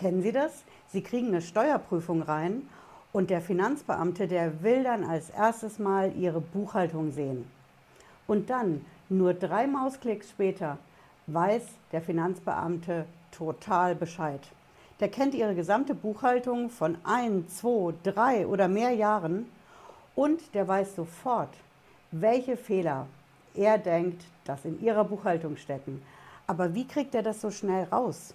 Kennen Sie das? Sie kriegen eine Steuerprüfung rein und der Finanzbeamte, der will dann als erstes mal Ihre Buchhaltung sehen. Und dann, nur drei Mausklicks später, weiß der Finanzbeamte total Bescheid. Der kennt Ihre gesamte Buchhaltung von ein, zwei, drei oder mehr Jahren und der weiß sofort, welche Fehler er denkt, dass in Ihrer Buchhaltung stecken. Aber wie kriegt er das so schnell raus?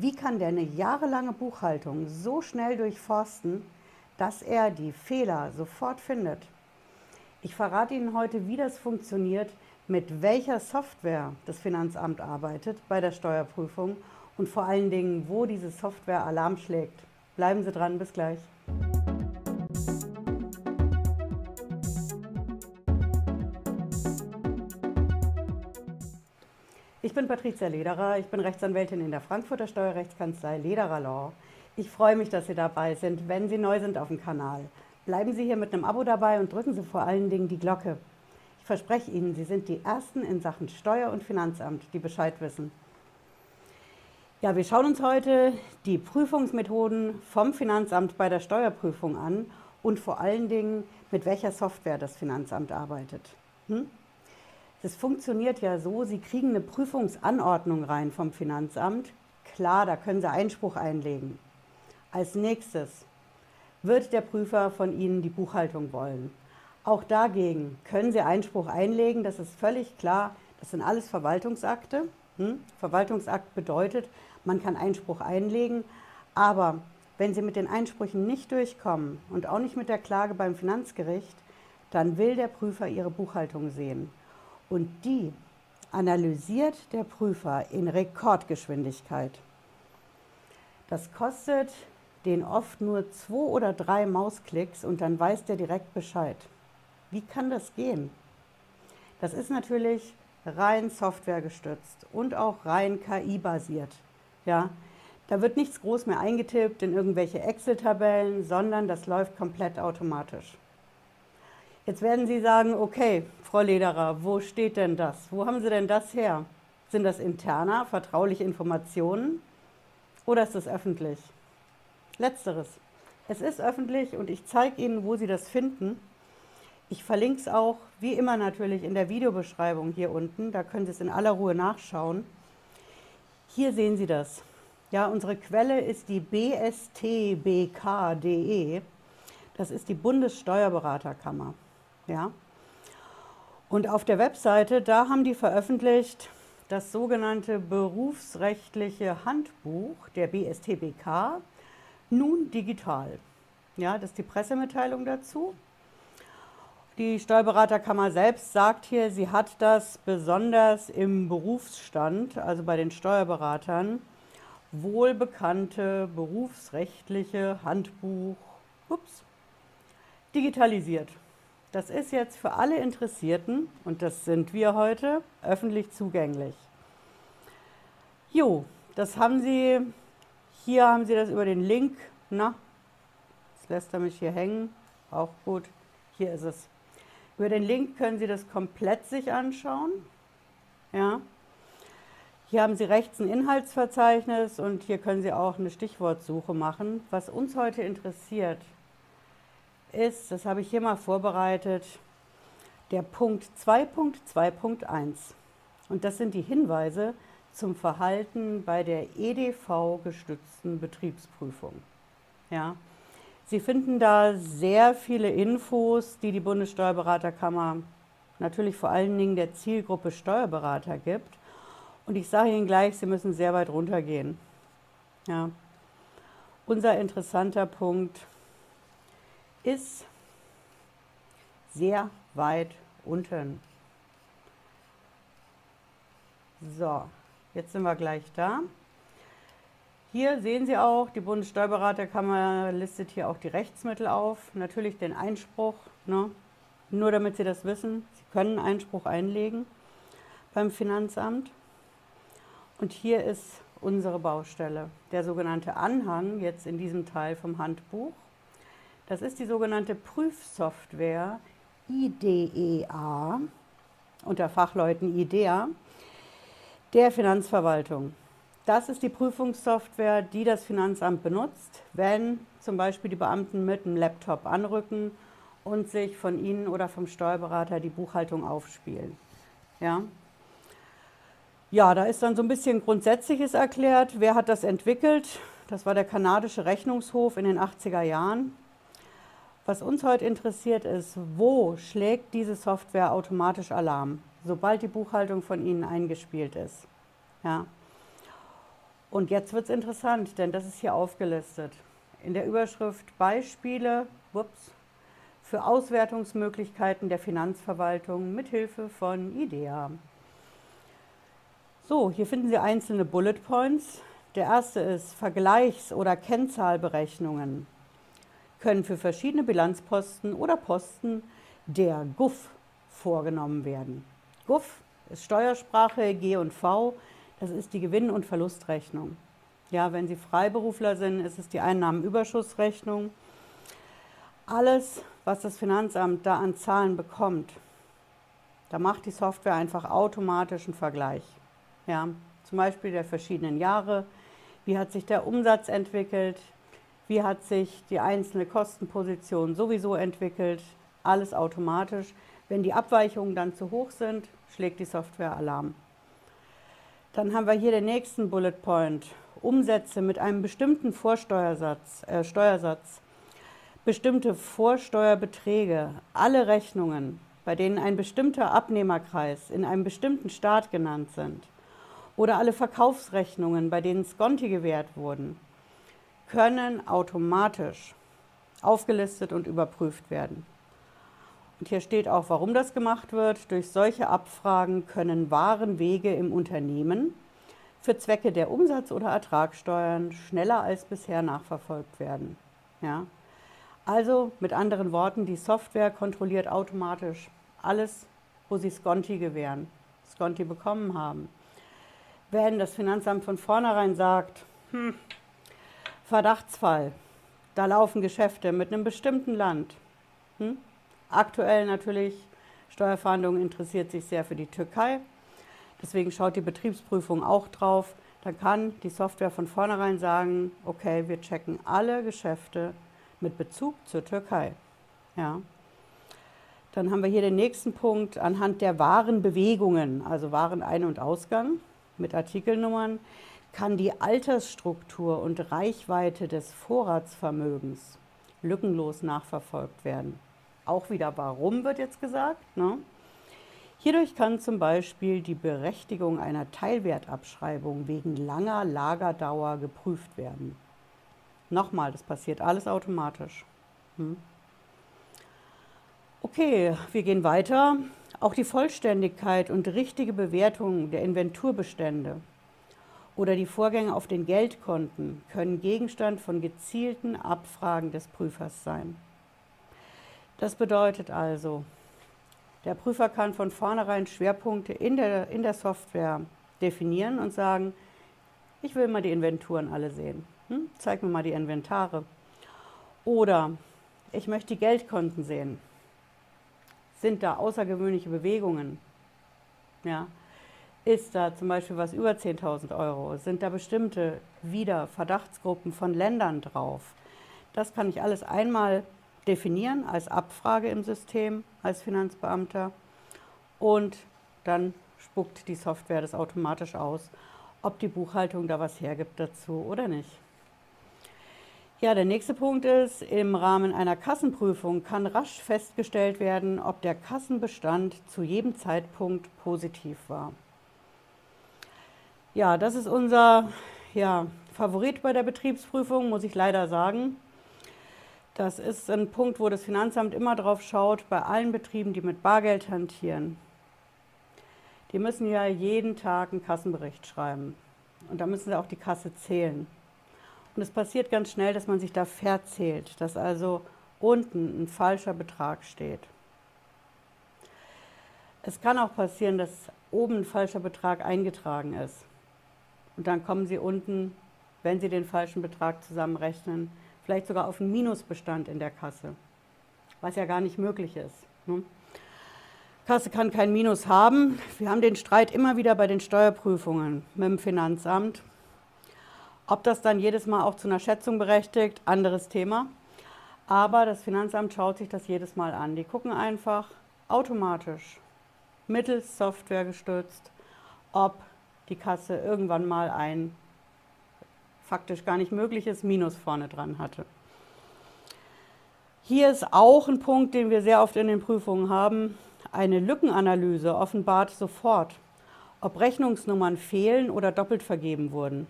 Wie kann der eine jahrelange Buchhaltung so schnell durchforsten, dass er die Fehler sofort findet? Ich verrate Ihnen heute, wie das funktioniert, mit welcher Software das Finanzamt arbeitet bei der Steuerprüfung und vor allen Dingen, wo diese Software Alarm schlägt. Bleiben Sie dran, bis gleich. Bin Patricia Lederer, ich bin Rechtsanwältin in der Frankfurter Steuerrechtskanzlei Lederer Law. Ich freue mich, dass Sie dabei sind, wenn Sie neu sind auf dem Kanal. Bleiben Sie hier mit einem Abo dabei und drücken Sie vor allen Dingen die Glocke. Ich verspreche Ihnen, Sie sind die Ersten in Sachen Steuer- und Finanzamt, die Bescheid wissen. Ja, wir schauen uns heute die Prüfungsmethoden vom Finanzamt bei der Steuerprüfung an und vor allen Dingen, mit welcher Software das Finanzamt arbeitet. Hm? Das funktioniert ja so, Sie kriegen eine Prüfungsanordnung rein vom Finanzamt. Klar, da können Sie Einspruch einlegen. Als nächstes wird der Prüfer von Ihnen die Buchhaltung wollen. Auch dagegen können Sie Einspruch einlegen, das ist völlig klar. Das sind alles Verwaltungsakte. Hm? Verwaltungsakt bedeutet, man kann Einspruch einlegen, aber wenn Sie mit den Einsprüchen nicht durchkommen und auch nicht mit der Klage beim Finanzgericht, dann will der Prüfer Ihre Buchhaltung sehen. Und die analysiert der Prüfer in Rekordgeschwindigkeit. Das kostet den oft nur zwei oder drei Mausklicks und dann weiß der direkt Bescheid. Wie kann das gehen? Das ist natürlich rein softwaregestützt und auch rein KI-basiert. Ja, da wird nichts groß mehr eingetippt in irgendwelche Excel-Tabellen, sondern das läuft komplett automatisch. Jetzt werden Sie sagen, okay, Frau Lederer, wo steht denn das? Wo haben Sie denn das her? Sind das interner, vertrauliche Informationen oder ist das öffentlich? Letzteres. Es ist öffentlich und ich zeige Ihnen, wo Sie das finden. Ich verlinke es auch, wie immer natürlich, in der Videobeschreibung hier unten. Da können Sie es in aller Ruhe nachschauen. Hier sehen Sie das. Ja, unsere Quelle ist die bstbk.de. Das ist die Bundessteuerberaterkammer. Ja? Und auf der Webseite, da haben die veröffentlicht das sogenannte berufsrechtliche Handbuch der BSTBK, nun digital. Ja, das ist die Pressemitteilung dazu. Die Steuerberaterkammer selbst sagt hier, sie hat das besonders im Berufsstand, also bei den Steuerberatern, wohlbekannte berufsrechtliche Handbuch ups, digitalisiert. Das ist jetzt für alle Interessierten, und das sind wir heute, öffentlich zugänglich. Jo, das haben Sie, hier haben Sie das über den Link, na, jetzt lässt er mich hier hängen, auch gut, hier ist es. Über den Link können Sie das komplett sich anschauen. Ja. Hier haben Sie rechts ein Inhaltsverzeichnis und hier können Sie auch eine Stichwortsuche machen. Was uns heute interessiert, ist, das habe ich hier mal vorbereitet, der Punkt 2.2.1. Und das sind die Hinweise zum Verhalten bei der EDV-gestützten Betriebsprüfung. Ja. Sie finden da sehr viele Infos, die die Bundessteuerberaterkammer natürlich vor allen Dingen der Zielgruppe Steuerberater gibt. Und ich sage Ihnen gleich, Sie müssen sehr weit runtergehen. Ja. Unser interessanter Punkt ist sehr weit unten. So, jetzt sind wir gleich da. Hier sehen Sie auch, die Bundessteuerberaterkammer listet hier auch die Rechtsmittel auf. Natürlich den Einspruch, ne? nur damit Sie das wissen. Sie können Einspruch einlegen beim Finanzamt. Und hier ist unsere Baustelle, der sogenannte Anhang, jetzt in diesem Teil vom Handbuch. Das ist die sogenannte Prüfsoftware IDEA, unter Fachleuten IDEA, der Finanzverwaltung. Das ist die Prüfungssoftware, die das Finanzamt benutzt, wenn zum Beispiel die Beamten mit einem Laptop anrücken und sich von Ihnen oder vom Steuerberater die Buchhaltung aufspielen. Ja, ja da ist dann so ein bisschen Grundsätzliches erklärt. Wer hat das entwickelt? Das war der kanadische Rechnungshof in den 80er Jahren. Was uns heute interessiert ist, wo schlägt diese Software automatisch Alarm, sobald die Buchhaltung von Ihnen eingespielt ist. Ja. Und jetzt wird es interessant, denn das ist hier aufgelistet. In der Überschrift Beispiele ups, für Auswertungsmöglichkeiten der Finanzverwaltung mit Hilfe von IDEA. So, hier finden Sie einzelne Bullet Points. Der erste ist Vergleichs- oder Kennzahlberechnungen können für verschiedene Bilanzposten oder Posten der GUF vorgenommen werden. GUF ist Steuersprache G und V das ist die Gewinn- und Verlustrechnung. Ja, wenn Sie Freiberufler sind, ist es die Einnahmenüberschussrechnung. Alles, was das Finanzamt da an Zahlen bekommt, da macht die Software einfach automatisch einen Vergleich. Ja, zum Beispiel der verschiedenen Jahre. Wie hat sich der Umsatz entwickelt? Wie hat sich die einzelne Kostenposition sowieso entwickelt? Alles automatisch. Wenn die Abweichungen dann zu hoch sind, schlägt die Software Alarm. Dann haben wir hier den nächsten Bullet Point. Umsätze mit einem bestimmten Vorsteuersatz, äh, Steuersatz, bestimmte Vorsteuerbeträge, alle Rechnungen, bei denen ein bestimmter Abnehmerkreis in einem bestimmten Staat genannt sind, oder alle Verkaufsrechnungen, bei denen Skonti gewährt wurden, können automatisch aufgelistet und überprüft werden. Und hier steht auch, warum das gemacht wird. Durch solche Abfragen können Warenwege im Unternehmen für Zwecke der Umsatz- oder Ertragssteuern schneller als bisher nachverfolgt werden. Ja? Also mit anderen Worten, die Software kontrolliert automatisch alles, wo Sie Sconti gewähren, Sconti bekommen haben. Wenn das Finanzamt von vornherein sagt, hm, Verdachtsfall, da laufen Geschäfte mit einem bestimmten Land, hm, Aktuell natürlich, Steuerverhandlungen interessiert sich sehr für die Türkei. Deswegen schaut die Betriebsprüfung auch drauf. Dann kann die Software von vornherein sagen, okay, wir checken alle Geschäfte mit Bezug zur Türkei. Ja. Dann haben wir hier den nächsten Punkt anhand der Warenbewegungen, also Warenein- und Ausgang mit Artikelnummern, kann die Altersstruktur und Reichweite des Vorratsvermögens lückenlos nachverfolgt werden. Auch wieder warum wird jetzt gesagt. Ne? Hierdurch kann zum Beispiel die Berechtigung einer Teilwertabschreibung wegen langer Lagerdauer geprüft werden. Nochmal, das passiert alles automatisch. Hm? Okay, wir gehen weiter. Auch die Vollständigkeit und richtige Bewertung der Inventurbestände oder die Vorgänge auf den Geldkonten können Gegenstand von gezielten Abfragen des Prüfers sein. Das bedeutet also, der Prüfer kann von vornherein Schwerpunkte in der, in der Software definieren und sagen, ich will mal die Inventuren alle sehen. Hm? Zeig mir mal die Inventare. Oder ich möchte die Geldkonten sehen. Sind da außergewöhnliche Bewegungen? Ja. Ist da zum Beispiel was über 10.000 Euro? Sind da bestimmte wieder Verdachtsgruppen von Ländern drauf? Das kann ich alles einmal definieren als Abfrage im System als Finanzbeamter und dann spuckt die Software das automatisch aus, ob die Buchhaltung da was hergibt dazu oder nicht. Ja, der nächste Punkt ist, im Rahmen einer Kassenprüfung kann rasch festgestellt werden, ob der Kassenbestand zu jedem Zeitpunkt positiv war. Ja, das ist unser ja, Favorit bei der Betriebsprüfung, muss ich leider sagen. Das ist ein Punkt, wo das Finanzamt immer drauf schaut, bei allen Betrieben, die mit Bargeld hantieren. Die müssen ja jeden Tag einen Kassenbericht schreiben. Und da müssen sie auch die Kasse zählen. Und es passiert ganz schnell, dass man sich da verzählt, dass also unten ein falscher Betrag steht. Es kann auch passieren, dass oben ein falscher Betrag eingetragen ist. Und dann kommen Sie unten, wenn Sie den falschen Betrag zusammenrechnen, vielleicht sogar auf einen Minusbestand in der Kasse, was ja gar nicht möglich ist. Ne? Kasse kann kein Minus haben. Wir haben den Streit immer wieder bei den Steuerprüfungen mit dem Finanzamt. Ob das dann jedes Mal auch zu einer Schätzung berechtigt, anderes Thema. Aber das Finanzamt schaut sich das jedes Mal an. Die gucken einfach automatisch, mittels Software gestützt, ob die Kasse irgendwann mal ein faktisch gar nicht mögliches Minus vorne dran hatte. Hier ist auch ein Punkt, den wir sehr oft in den Prüfungen haben. Eine Lückenanalyse offenbart sofort, ob Rechnungsnummern fehlen oder doppelt vergeben wurden.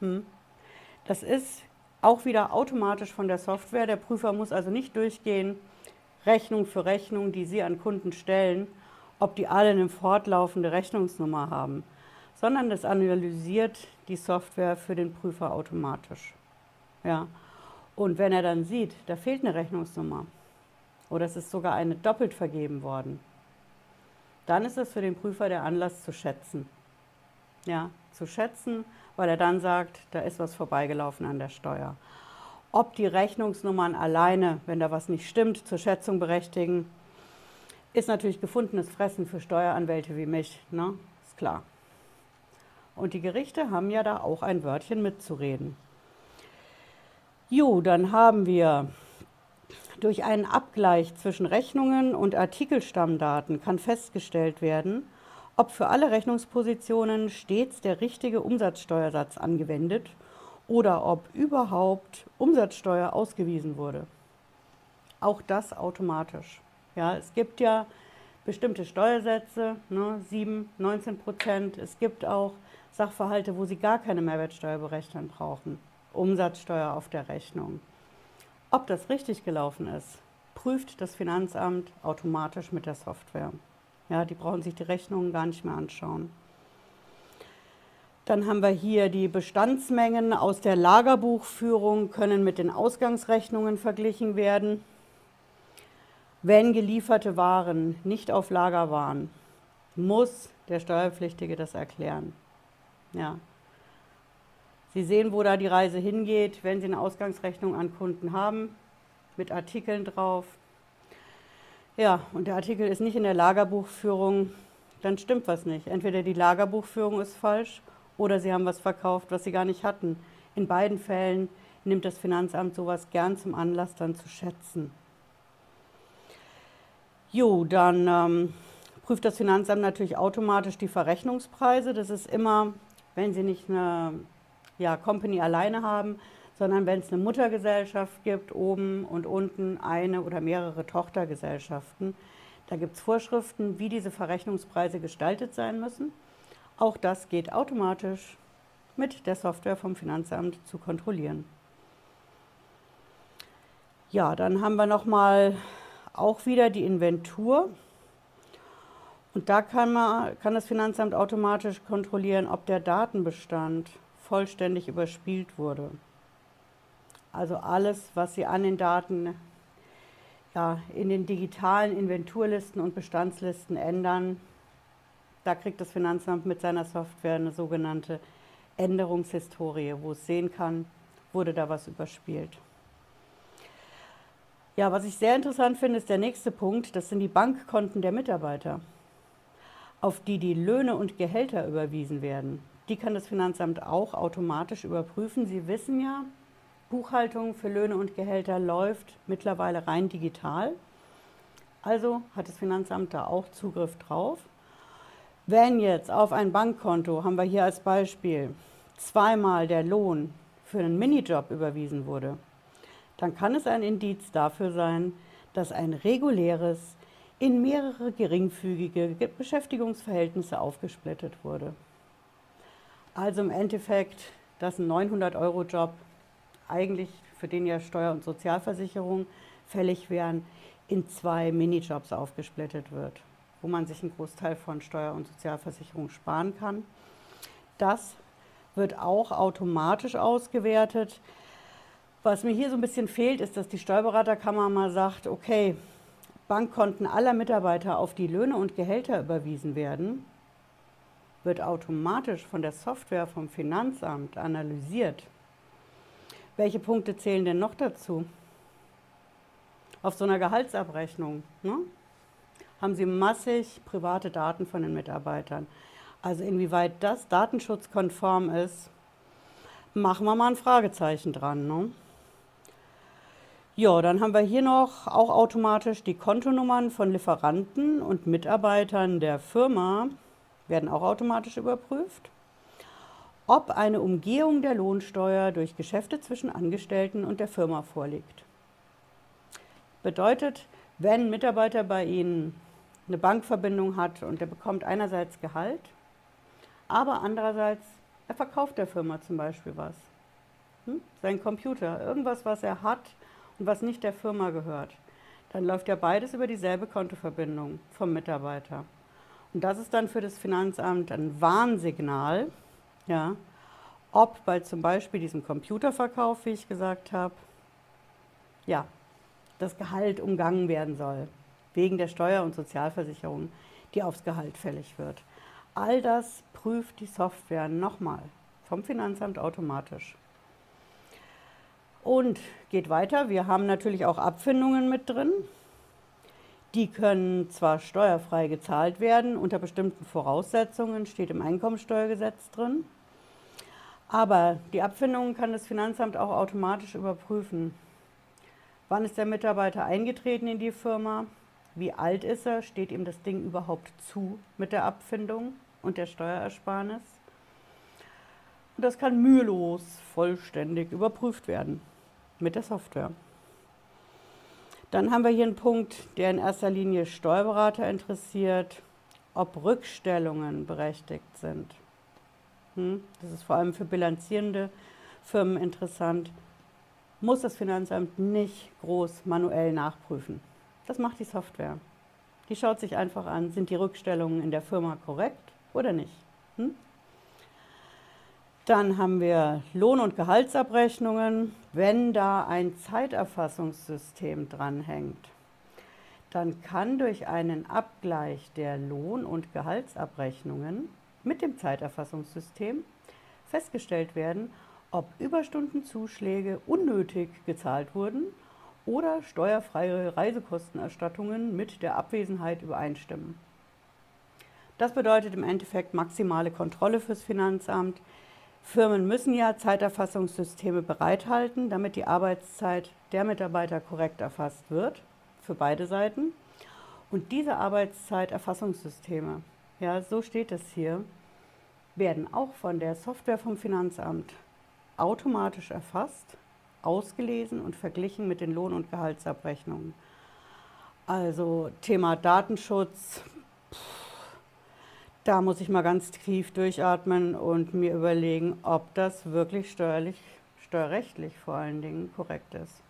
Hm. Das ist auch wieder automatisch von der Software. Der Prüfer muss also nicht durchgehen, Rechnung für Rechnung, die Sie an Kunden stellen, ob die alle eine fortlaufende Rechnungsnummer haben, sondern das analysiert die Software für den Prüfer automatisch. Ja. Und wenn er dann sieht, da fehlt eine Rechnungsnummer oder es ist sogar eine doppelt vergeben worden, dann ist es für den Prüfer der Anlass zu schätzen. Ja, zu schätzen, weil er dann sagt, da ist was vorbeigelaufen an der Steuer. Ob die Rechnungsnummern alleine, wenn da was nicht stimmt, zur Schätzung berechtigen, ist natürlich gefundenes Fressen für Steueranwälte wie mich, ne? ist klar. Und die Gerichte haben ja da auch ein Wörtchen mitzureden. Jo, dann haben wir durch einen Abgleich zwischen Rechnungen und Artikelstammdaten kann festgestellt werden, ob für alle Rechnungspositionen stets der richtige Umsatzsteuersatz angewendet oder ob überhaupt Umsatzsteuer ausgewiesen wurde. Auch das automatisch. Ja, es gibt ja bestimmte Steuersätze, ne, 7, 19 Prozent. Es gibt auch Sachverhalte, wo Sie gar keine Mehrwertsteuer berechnen brauchen. Umsatzsteuer auf der Rechnung. Ob das richtig gelaufen ist, prüft das Finanzamt automatisch mit der Software. Ja, die brauchen sich die Rechnungen gar nicht mehr anschauen. Dann haben wir hier die Bestandsmengen aus der Lagerbuchführung, können mit den Ausgangsrechnungen verglichen werden. Wenn gelieferte Waren nicht auf Lager waren, muss der Steuerpflichtige das erklären. Ja, Sie sehen, wo da die Reise hingeht, wenn Sie eine Ausgangsrechnung an Kunden haben, mit Artikeln drauf. Ja, und der Artikel ist nicht in der Lagerbuchführung, dann stimmt was nicht. Entweder die Lagerbuchführung ist falsch oder Sie haben was verkauft, was Sie gar nicht hatten. In beiden Fällen nimmt das Finanzamt sowas gern zum Anlass, dann zu schätzen. Jo, dann ähm, prüft das Finanzamt natürlich automatisch die Verrechnungspreise. Das ist immer, wenn Sie nicht eine ja, Company alleine haben, sondern wenn es eine Muttergesellschaft gibt, oben und unten eine oder mehrere Tochtergesellschaften. Da gibt es Vorschriften, wie diese Verrechnungspreise gestaltet sein müssen. Auch das geht automatisch mit der Software vom Finanzamt zu kontrollieren. Ja, dann haben wir nochmal auch wieder die Inventur. Und da kann, man, kann das Finanzamt automatisch kontrollieren, ob der Datenbestand vollständig überspielt wurde. Also alles, was Sie an den Daten ja, in den digitalen Inventurlisten und Bestandslisten ändern, da kriegt das Finanzamt mit seiner Software eine sogenannte Änderungshistorie, wo es sehen kann, wurde da was überspielt. Ja, was ich sehr interessant finde, ist der nächste Punkt. Das sind die Bankkonten der Mitarbeiter, auf die die Löhne und Gehälter überwiesen werden. Die kann das Finanzamt auch automatisch überprüfen. Sie wissen ja, Buchhaltung für Löhne und Gehälter läuft mittlerweile rein digital. Also hat das Finanzamt da auch Zugriff drauf. Wenn jetzt auf ein Bankkonto, haben wir hier als Beispiel, zweimal der Lohn für einen Minijob überwiesen wurde, dann kann es ein Indiz dafür sein, dass ein reguläres in mehrere geringfügige Beschäftigungsverhältnisse aufgesplittet wurde. Also im Endeffekt, dass ein 900-Euro-Job eigentlich, für den ja Steuer- und Sozialversicherung fällig wären, in zwei Minijobs aufgesplittet wird, wo man sich einen Großteil von Steuer- und Sozialversicherung sparen kann. Das wird auch automatisch ausgewertet. Was mir hier so ein bisschen fehlt, ist, dass die Steuerberaterkammer mal sagt, okay, Bankkonten aller Mitarbeiter auf die Löhne und Gehälter überwiesen werden wird automatisch von der Software vom Finanzamt analysiert. Welche Punkte zählen denn noch dazu? Auf so einer Gehaltsabrechnung ne, haben Sie massig private Daten von den Mitarbeitern. Also inwieweit das datenschutzkonform ist, machen wir mal ein Fragezeichen dran. Ne? Ja, dann haben wir hier noch auch automatisch die Kontonummern von Lieferanten und Mitarbeitern der Firma, werden auch automatisch überprüft. Ob eine Umgehung der Lohnsteuer durch Geschäfte zwischen Angestellten und der Firma vorliegt. Bedeutet, wenn ein Mitarbeiter bei Ihnen eine Bankverbindung hat und der bekommt einerseits Gehalt, aber andererseits, er verkauft der Firma zum Beispiel was. Hm? Sein Computer, irgendwas, was er hat und was nicht der Firma gehört. Dann läuft ja beides über dieselbe Kontoverbindung vom Mitarbeiter. Und das ist dann für das Finanzamt ein Warnsignal, ja, ob bei zum Beispiel diesem Computerverkauf, wie ich gesagt habe, ja, das Gehalt umgangen werden soll, wegen der Steuer- und Sozialversicherung, die aufs Gehalt fällig wird. All das prüft die Software nochmal vom Finanzamt automatisch. Und geht weiter. Wir haben natürlich auch Abfindungen mit drin. Die können zwar steuerfrei gezahlt werden, unter bestimmten Voraussetzungen, steht im Einkommensteuergesetz drin. Aber die Abfindungen kann das Finanzamt auch automatisch überprüfen. Wann ist der Mitarbeiter eingetreten in die Firma? Wie alt ist er? Steht ihm das Ding überhaupt zu mit der Abfindung und der Steuerersparnis? Und das kann mühelos vollständig überprüft werden mit der Software. Dann haben wir hier einen Punkt, der in erster Linie Steuerberater interessiert, ob Rückstellungen berechtigt sind. Hm? Das ist vor allem für bilanzierende Firmen interessant muss das Finanzamt nicht groß manuell nachprüfen. Das macht die Software. Die schaut sich einfach an, sind die Rückstellungen in der Firma korrekt oder nicht. Hm? Dann haben wir Lohn- und Gehaltsabrechnungen. Wenn da ein Zeiterfassungssystem dranhängt, dann kann durch einen Abgleich der Lohn- und Gehaltsabrechnungen mit dem Zeiterfassungssystem festgestellt werden, ob Überstundenzuschläge unnötig gezahlt wurden oder steuerfreie Reisekostenerstattungen mit der Abwesenheit übereinstimmen. Das bedeutet im Endeffekt maximale Kontrolle fürs Finanzamt. Firmen müssen ja Zeiterfassungssysteme bereithalten, damit die Arbeitszeit der Mitarbeiter korrekt erfasst wird, für beide Seiten. Und diese Arbeitszeiterfassungssysteme, ja, so steht es hier, werden auch von der Software vom Finanzamt automatisch erfasst, ausgelesen und verglichen mit den Lohn- und Gehaltsabrechnungen. Also Thema Datenschutz, da muss ich mal ganz tief durchatmen und mir überlegen, ob das wirklich steuerlich, steuerrechtlich vor allen Dingen korrekt ist.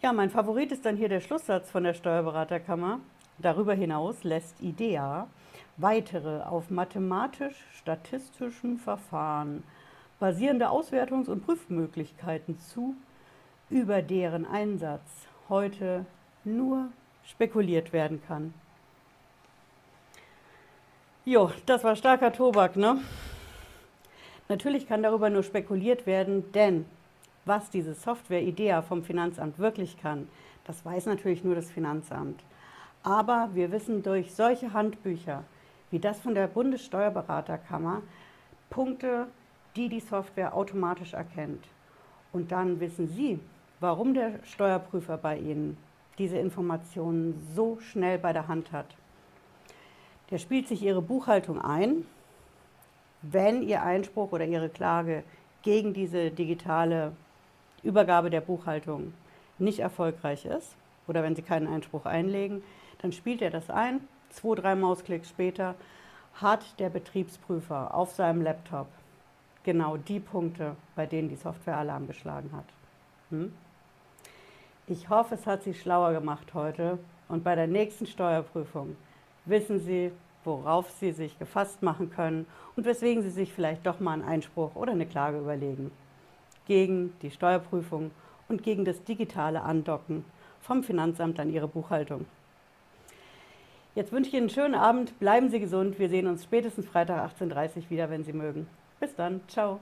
Ja, mein Favorit ist dann hier der Schlusssatz von der Steuerberaterkammer. Darüber hinaus lässt IDEA weitere auf mathematisch-statistischen Verfahren basierende Auswertungs- und Prüfmöglichkeiten zu, über deren Einsatz heute nur spekuliert werden kann. Jo, das war starker Tobak, ne? Natürlich kann darüber nur spekuliert werden, denn was diese Software IDEA vom Finanzamt wirklich kann, das weiß natürlich nur das Finanzamt. Aber wir wissen durch solche Handbücher wie das von der Bundessteuerberaterkammer Punkte die die Software automatisch erkennt. Und dann wissen Sie, warum der Steuerprüfer bei Ihnen diese Informationen so schnell bei der Hand hat. Der spielt sich Ihre Buchhaltung ein, wenn Ihr Einspruch oder Ihre Klage gegen diese digitale Übergabe der Buchhaltung nicht erfolgreich ist oder wenn Sie keinen Einspruch einlegen, dann spielt er das ein. Zwei, drei Mausklicks später hat der Betriebsprüfer auf seinem Laptop genau die Punkte, bei denen die Software Alarm geschlagen hat. Hm? Ich hoffe, es hat Sie schlauer gemacht heute und bei der nächsten Steuerprüfung wissen Sie, worauf Sie sich gefasst machen können und weswegen Sie sich vielleicht doch mal einen Einspruch oder eine Klage überlegen. Gegen die Steuerprüfung und gegen das digitale Andocken vom Finanzamt an Ihre Buchhaltung. Jetzt wünsche ich Ihnen einen schönen Abend, bleiben Sie gesund. Wir sehen uns spätestens Freitag 18.30 Uhr wieder, wenn Sie mögen. Bis dann. Ciao.